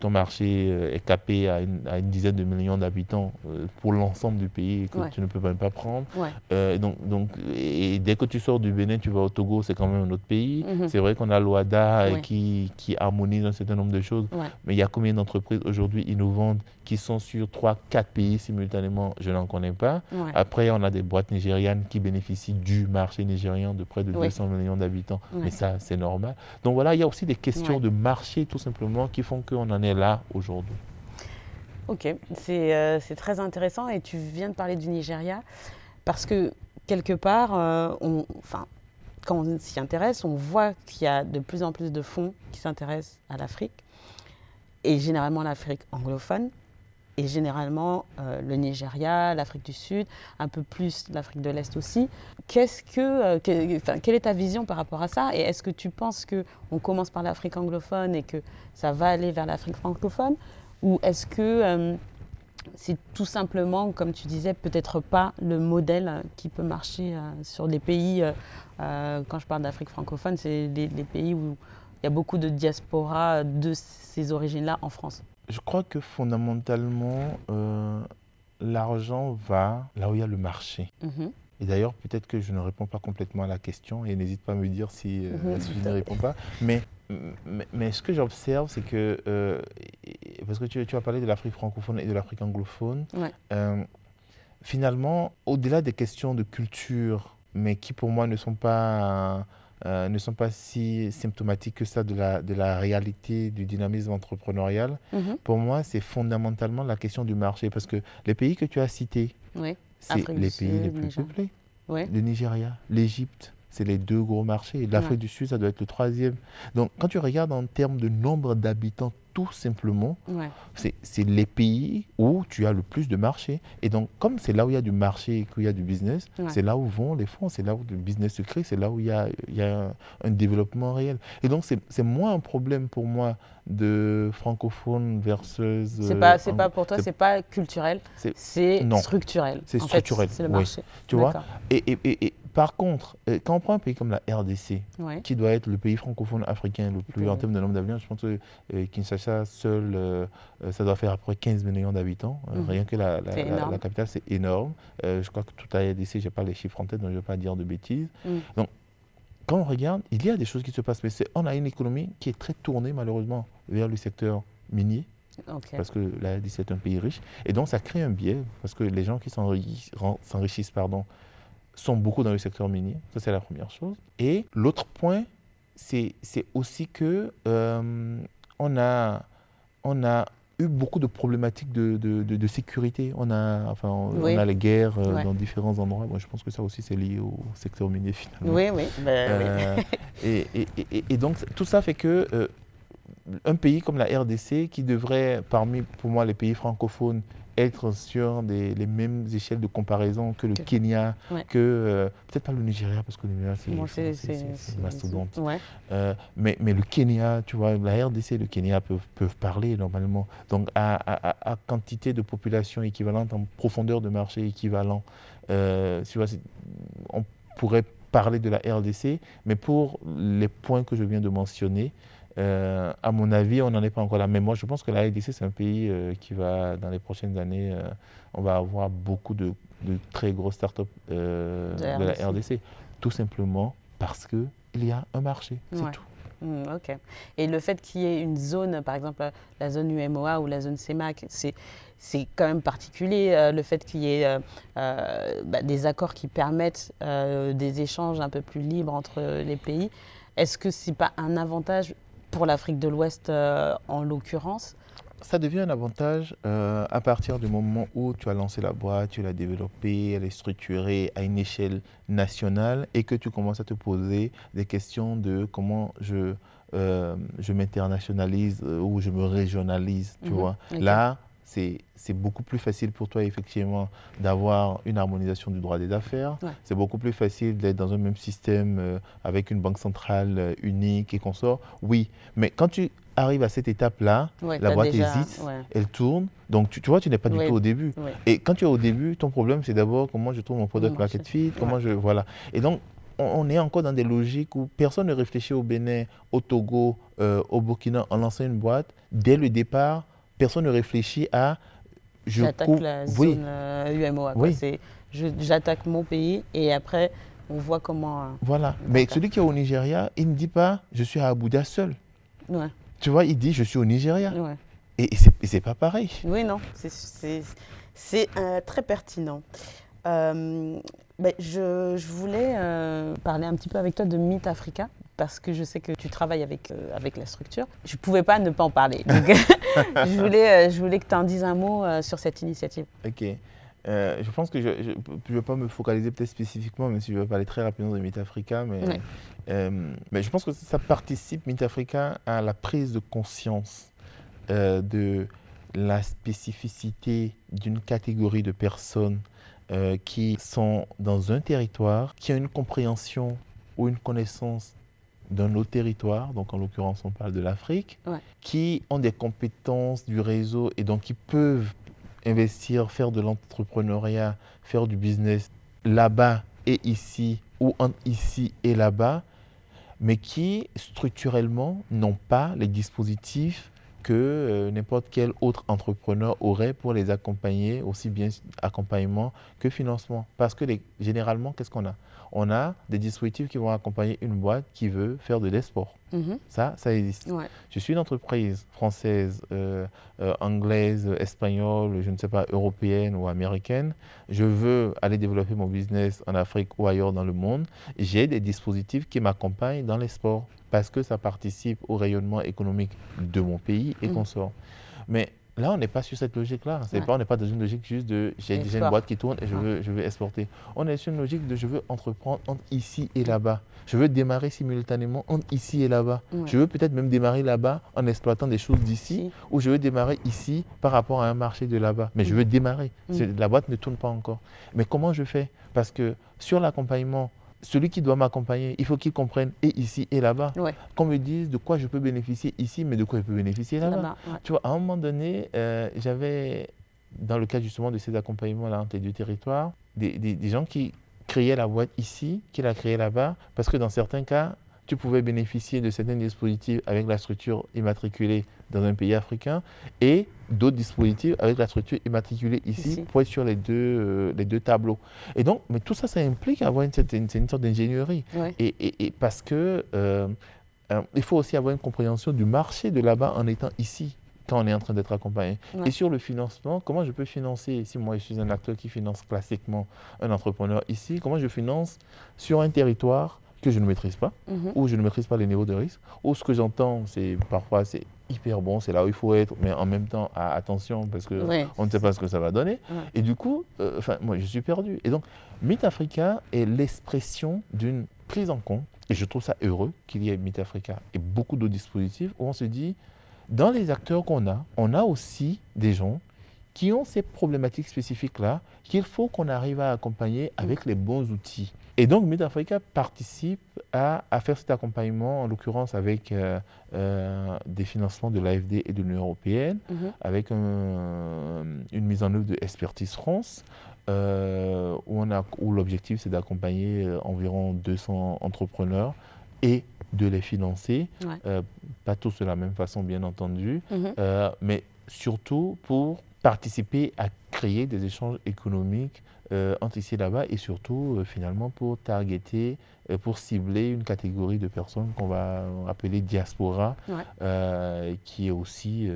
B: ton marché euh, est capé à une, à une dizaine de millions d'habitants euh, pour l'ensemble du pays que
A: Ouais.
B: tu ne peux même pas prendre.
A: Ouais.
B: Euh, donc, donc, et dès que tu sors du Bénin, tu vas au Togo, c'est quand même un autre pays.
A: Mhm.
B: C'est vrai qu'on a l'OADA
A: Ouais.
B: qui, qui harmonise un certain nombre de choses, mais il y a combien d'entreprises aujourd'hui innovantes qui sont sur 3, 4 pays simultanément Je n'en connais pas.
A: Ouais.
B: Après, on a des boîtes nigérianes qui bénéficient du marché nigérian de près de
A: Oui.
B: 200 millions d'habitants,
A: Ouais.
B: mais ça, c'est normal. Donc voilà, il y a aussi des questions
A: Ouais.
B: de marché tout simplement qui font qu'on en est là aujourd'hui.
A: Ok, c'est euh, très intéressant et tu viens de parler du Nigeria parce que quelque part, euh, on, enfin, quand on s'y intéresse, on voit qu'il y a de plus en plus de fonds qui s'intéressent à l'Afrique et généralement l'Afrique anglophone et généralement euh, le Nigeria, l'Afrique du Sud, un peu plus l'Afrique de l'Est aussi. Qu'est-ce que, euh, quelle est ta vision par rapport à ça Et est-ce que tu penses que on commence par l'Afrique anglophone et que ça va aller vers l'Afrique francophone Ou est-ce que euh, c'est tout simplement, comme tu disais, peut-être pas le modèle qui peut marcher sur les pays, quand je parle d'Afrique francophone, c'est les, les pays où il y a beaucoup de diaspora de ces origines-là en France?
B: Je crois que fondamentalement, euh, l'argent va là où il y a le marché.
A: Mhm.
B: Et d'ailleurs, peut-être que je ne réponds pas complètement à la question et n'hésite pas à me dire si, euh,
A: Mhm,
B: si je ne réponds pas. Mais, mais, mais ce que j'observe, c'est que, euh, parce que tu, tu as parlé de l'Afrique francophone et de l'Afrique anglophone,
A: Ouais.
B: euh, finalement, au-delà des questions de culture, mais qui pour moi ne sont pas, euh, ne sont pas si symptomatiques que ça de la, de la réalité du dynamisme entrepreneurial,
A: Mhm.
B: pour moi, c'est fondamentalement la question du marché. Parce que les pays que tu as cités,
A: Oui.
B: c'est les pays les plus peuplés. Le Nigeria, l'Égypte, c'est les deux gros marchés. L'Afrique
A: Ouais.
B: du Sud, ça doit être le troisième. Donc, quand tu regardes en termes de nombre d'habitants, tout simplement,
A: Ouais.
B: c'est les pays où tu as le plus de marché. Et donc, comme c'est là où il y a du marché et qu'il y a du business,
A: Ouais.
B: c'est là où vont les fonds, c'est là où le business se crée, c'est là où il y a, il y a un, un développement réel. Et donc, c'est moins un problème pour moi de francophone versus.
A: C'est
B: euh,
A: pas, pas pour toi,
B: c'est-
A: pas culturel,
B: c'est-
A: structurel.
B: C'est structurel,
A: C'est le
B: oui.
A: marché.
B: Tu vois?
A: D'accord.
B: et, et- et- et par contre, euh, quand on prend un pays comme la RDC,
A: Ouais.
B: qui doit être le pays francophone africain le plus en termes de nombre d'habitants. Je pense que euh, Kinshasa seul, euh, euh, ça doit faire à peu près 15 millions d'habitants. Euh,
A: Mhm.
B: Rien que la, la- la- la capitale, c'est énorme. Euh, je crois que tout à RDC, je n'ai pas les chiffres en tête, donc je ne vais pas dire de bêtises.
A: Mhm.
B: Donc, quand on regarde, il y a des choses qui se passent, mais on a une économie qui est très tournée malheureusement vers le secteur minier, parce que la RDC est un pays riche. Et donc, ça crée un biais, parce que les gens qui s'enrichissent, pardon, sont beaucoup dans le secteur minier. Ça, c'est la première chose. Et l'autre point, c'est aussi que euh, on a, on a eu beaucoup de problématiques de, de, de, sécurité. On a, enfin, on, a les guerres euh, dans différents endroits. Moi, je pense que ça aussi, c'est lié au secteur minier finalement.
A: Oui, oui. Ben,
B: euh, et, et, et, donc, tout ça fait que un pays comme la RDC, qui devrait, parmi, pour moi, les pays francophones, être sur des, les mêmes échelles de comparaison que le Kenya, que euh, peut-être pas le Nigeria, parce que le Nigeria, c'est mastodonte. Euh, mais, mais le Kenya, tu vois, la RDC et le Kenya peuvent, peuvent parler normalement. Donc, à, à, quantité de population équivalente, en profondeur de marché équivalent, euh, tu vois, on pourrait parler de la RDC, mais pour les points que je viens de mentionner, euh, à mon avis, on n'en est pas encore là. Mais moi, je pense que la RDC, c'est un pays euh, qui va, dans les prochaines années, euh, on va avoir beaucoup de, très grosses startups de, de, la RDC. Tout simplement parce qu'il y a un marché, c'est tout.
A: Mmh, ok. Et le fait qu'il y ait une zone, par exemple la zone UMOA ou la zone CEMAC, c'est c'est quand même particulier le fait qu'il y ait bah, des accords qui permettent des échanges un peu plus libres entre les pays. Est-ce que ce n'est pas un avantage pour l'Afrique de l'Ouest euh, en l'occurrence
B: ça devient un avantage euh, à partir du moment où tu as lancé la boîte, tu l'as développée, elle est structurée à une échelle nationale et que tu commences à te poser des questions de comment je, euh, je m'internationalise ou je me régionalise, tu mhm. vois. Là, c'est beaucoup plus facile pour toi, effectivement, d'avoir une harmonisation du droit des affaires. C'est beaucoup plus facile d'être dans un même système euh, avec une banque centrale euh, unique et qu'on sort. Oui, mais quand tu arrives à cette étape-là, la boîte hésite, elle tourne. Donc, tu, vois, tu n'es pas du tout au début. Et quand tu es au début, ton problème, c'est d'abord comment je trouve mon product market fit, comment je... Voilà. Et donc, on, est encore dans des logiques où personne ne réfléchit au Bénin, au Togo, euh, au Burkina en lançant une boîte. Dès le départ, personne ne réfléchit à.
A: J'attaque la zone. Euh, oui. J'attaque mon pays et après, on voit comment. Euh,
B: voilà. Mais celui qui est au Nigeria, il ne dit pas je suis à Abuja seul. Ouais. Tu vois, il dit je suis au Nigeria. Ouais. Et, et c'est pas pareil.
A: Oui, non. C'est euh, très pertinent. Ben, je, je, voulais parler un petit peu avec toi de Myth Africa parce que je sais que tu travailles avec, euh, avec la structure. Je ne pouvais pas ne pas en parler. Donc, je, voulais, euh, je voulais que tu en dises un mot euh, sur cette initiative.
B: Ok. je pense que je ne vais pas me focaliser peut-être spécifiquement, même si je vais parler très rapidement de MidAfrica, mais, mais je pense que ça participe, MidAfrica, à la prise de conscience de la spécificité d'une catégorie de personnes qui sont dans un territoire, qui ont une compréhension ou une connaissance d'un autre territoire, donc en l'occurrence on parle de l'Afrique, qui ont des compétences du réseau et donc qui peuvent investir, faire de l'entrepreneuriat, faire du business là-bas et ici, ou en ici et là-bas, mais qui structurellement n'ont pas les dispositifs que euh, n'importe quel autre entrepreneur aurait pour les accompagner, aussi bien accompagnement que financement. Parce que les, généralement, qu'est-ce qu'on a? On a des dispositifs qui vont accompagner une boîte qui veut faire de l'export. Mhm. Ça, ça existe. Je suis une entreprise française, euh, euh, anglaise, espagnole, je ne sais pas, européenne ou américaine. Je veux aller développer mon business en Afrique ou ailleurs dans le monde. J'ai des dispositifs qui m'accompagnent dans l'export parce que ça participe au rayonnement économique de mon pays et mm. qu'on sort. Mais là, on n'est pas sur cette logique-là. Pas, on n'est pas dans une logique juste de j'ai déjà une boîte qui tourne et je veux, je veux exporter. On est sur une logique de je veux entreprendre entre ici et là-bas. Je veux démarrer simultanément entre ici et là-bas. Je veux peut-être même démarrer là-bas en exploitant des choses d'ici ou je veux démarrer ici par rapport à un marché de là-bas. Mais je mm. veux démarrer. Mm. La boîte ne tourne pas encore. Mais comment je fais? Parce que sur l'accompagnement, celui qui doit m'accompagner, il faut qu'il comprenne et ici et là-bas. Qu'on me dise de quoi je peux bénéficier ici, mais de quoi je peux bénéficier là-bas. Tu vois, à un moment donné, euh, j'avais, dans le cadre justement de ces accompagnements-là entre les deux territoires, des, des, gens qui créaient la boîte ici, qui la créaient là-bas, parce que dans certains cas, tu pouvais bénéficier de certains dispositifs avec la structure immatriculée dans un pays africain et d'autres dispositifs avec la structure immatriculée ici, pour être sur les deux, euh, les deux tableaux. Et donc, mais tout ça, ça implique avoir une, une, une sorte d'ingénierie. Et, et, parce que euh, euh, il faut aussi avoir une compréhension du marché de là-bas en étant ici quand on est en train d'être accompagné. Et sur le financement, comment je peux financer, si moi je suis un acteur qui finance classiquement un entrepreneur ici, comment je finance sur un territoire que je ne maîtrise pas,
A: Mhm.
B: ou je ne maîtrise pas les niveaux de risque, ou ce que j'entends, c'est parfois c'est hyper bon, c'est là où il faut être, mais en même temps, ah, attention, parce que
A: Ouais.
B: on ne sait pas ce que ça va donner.
A: Ouais.
B: Et du coup, euh, moi, je suis perdu. Et donc, Meet Africa est l'expression d'une prise en compte, et je trouve ça heureux qu'il y ait Meet Africa et beaucoup d'autres dispositifs où on se dit, dans les acteurs qu'on a, on a aussi des gens qui ont ces problématiques spécifiques-là qu'il faut qu'on arrive à accompagner avec les bons outils. Et donc, Meet Africa participe à, à faire cet accompagnement, en l'occurrence avec euh, euh, des financements de l'AFD et de l'Union européenne,
A: Mhm.
B: avec un- une mise en œuvre de Expertise France, euh, où, on a- où l'objectif c'est d'accompagner euh, environ 200 entrepreneurs et de les financer,
A: Ouais.
B: Euh, pas tous de la même façon bien entendu,
A: Mhm.
B: euh, mais surtout pour participer à créer des échanges économiques euh, entre ici et là-bas et surtout euh, finalement pour targeter, euh, pour cibler une catégorie de personnes qu'on va appeler diaspora,
A: Ouais.
B: euh, qui est aussi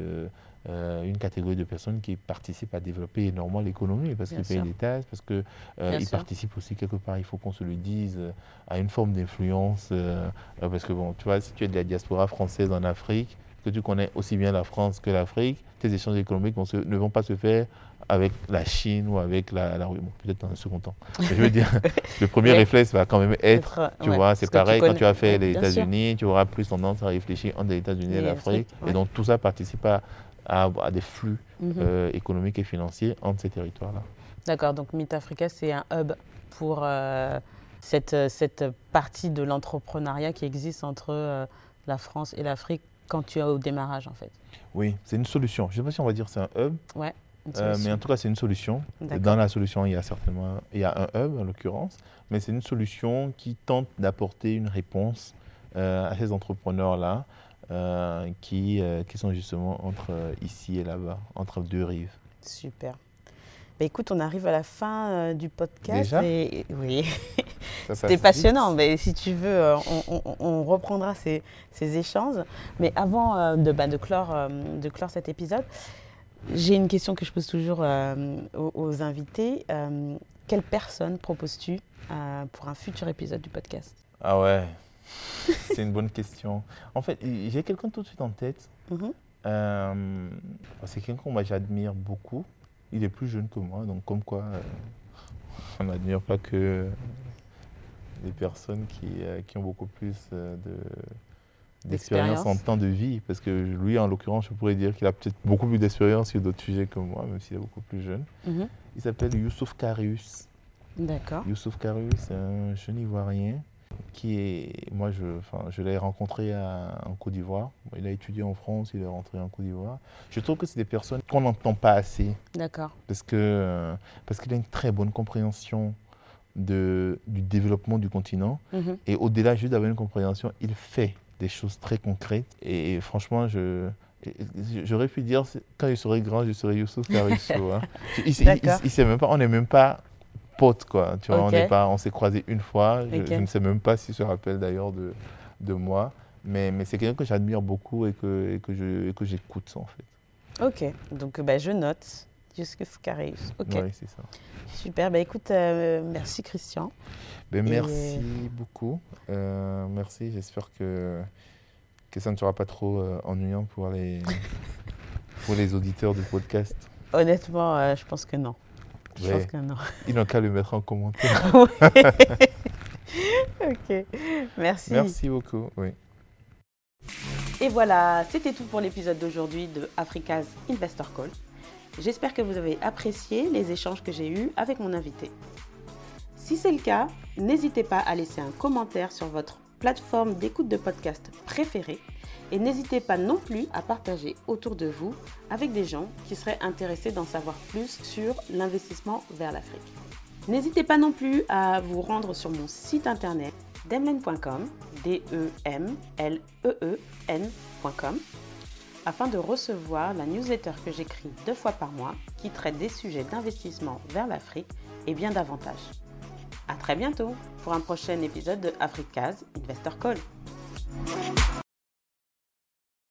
B: une catégorie de personnes qui participent à développer énormément l'économie parce qu'ils payent des taxes, parce qu'ils participent aussi quelque part, il faut qu'on se le dise, à une forme d'influence. parce que bon, tu vois, si tu es de la diaspora française en Afrique, que tu connais aussi bien la France que l'Afrique, tes échanges économiques vont se- ne vont pas se faire avec la Chine ou avec la, la bon, peut-être dans un second temps. Mais je veux dire, le premier
A: Ouais.
B: réflexe va quand même être, tu
A: ouais,
B: vois, c'est
A: tu
B: pareil quand tu as fait les. États-Unis, tu auras plus tendance à réfléchir entre les États-Unis et
A: Et
B: l'Afrique.
A: ouais.
B: Et donc tout ça participe à, à- à des flux
A: Mhm.
B: euh, économiques et financiers entre ces territoires-là.
A: D'accord, donc Meet Africa, c'est un hub pour euh, cette, cette partie de l'entrepreneuriat qui existe entre euh, la France et l'Afrique quand tu es au démarrage, en fait.
B: Oui, c'est une solution. Je ne sais pas si on va dire c'est un hub,
A: Ouais.
B: Euh, mais en tout cas, c'est une solution. Dans la solution, il y a certainement il y a un hub, en l'occurrence, mais c'est une solution qui tente d'apporter une réponse euh, à ces entrepreneurs-là euh, qui, qui sont justement entre ici et là-bas, entre deux rives.
A: Super. Bah, écoute, on arrive à la fin euh, du podcast.
B: Déjà
A: et, oui, c'était
B: vite.
A: passionnant. Mais si tu veux, euh, on, on- on reprendra ces, ces échanges. Mais avant euh, de, bah, de, clore, de clore cet épisode, j'ai une question que je pose toujours aux, aux invités. Quelle personne proposes-tu pour un futur épisode du podcast?
B: Ah ouais, c'est une bonne question. En fait, j'ai quelqu'un tout de suite en tête.
A: Mhm.
B: C'est quelqu'un que moi j'admire beaucoup. Il est plus jeune que moi, donc comme quoi euh, on n'admire pas que des personnes qui, euh, qui ont beaucoup plus euh, de d'expérience en temps de vie. Parce que lui, en l'occurrence, je pourrais dire qu'il a peut-être beaucoup plus d'expérience sur d'autres sujets que moi, même s'il est beaucoup plus jeune.
A: Mhm.
B: Il s'appelle Youssouf Karius.
A: D'accord.
B: Youssouf Karius, c'est un jeune Ivoirien qui est. Moi, je, enfin, je l'ai rencontré à- en Côte d'Ivoire. Il a étudié en France, il est rentré en Côte d'Ivoire. Je trouve que c'est des personnes qu'on n'entend pas assez
A: D'accord.
B: parce que euh, parce qu'il a une très bonne compréhension de, du développement du continent.
A: Mhm.
B: Et au-delà juste d'avoir une compréhension, il fait des choses très concrètes. Et, franchement, je. J'aurais pu dire, quand je serai grand, je serai Youssouf Karisso. hein. Il, il sait même pas, on n'est même pas potes, quoi. Tu vois, on s'est croisés une fois. Je, ne sais même pas s'il se rappelle d'ailleurs de, de moi. Mais, mais c'est quelqu'un que j'admire beaucoup et que, et que je- et que j'écoute, en fait.
A: Ok. Donc, bah, je note. Youssouf Karius. Ok.
B: Oui, c'est ça.
A: Super. Bah, écoute, euh, merci Christian.
B: Ben,
A: Et-
B: merci beaucoup. Euh, merci. J'espère que, que ça ne sera pas trop euh, ennuyant pour les, pour les auditeurs du podcast.
A: Honnêtement, euh, je pense que non. Je pense que non.
B: Ils n'ont qu'à le mettre en commentaire.
A: ok. Merci.
B: Merci beaucoup. Oui.
A: Et voilà, c'était tout pour l'épisode d'aujourd'hui de Africa's Investor Call. J'espère que vous avez apprécié les échanges que j'ai eus avec mon invité. Si c'est le cas, n'hésitez pas à laisser un commentaire sur votre plateforme d'écoute de podcast préférée et n'hésitez pas non plus à partager autour de vous avec des gens qui seraient intéressés d'en savoir plus sur l'investissement vers l'Afrique. N'hésitez pas non plus à vous rendre sur mon site internet demlen.com, d e m l e e n.com afin de recevoir la newsletter que j'écris deux fois par mois qui traite des sujets d'investissement vers l'Afrique et bien davantage. À très bientôt pour un prochain épisode de Africa's Investor Call.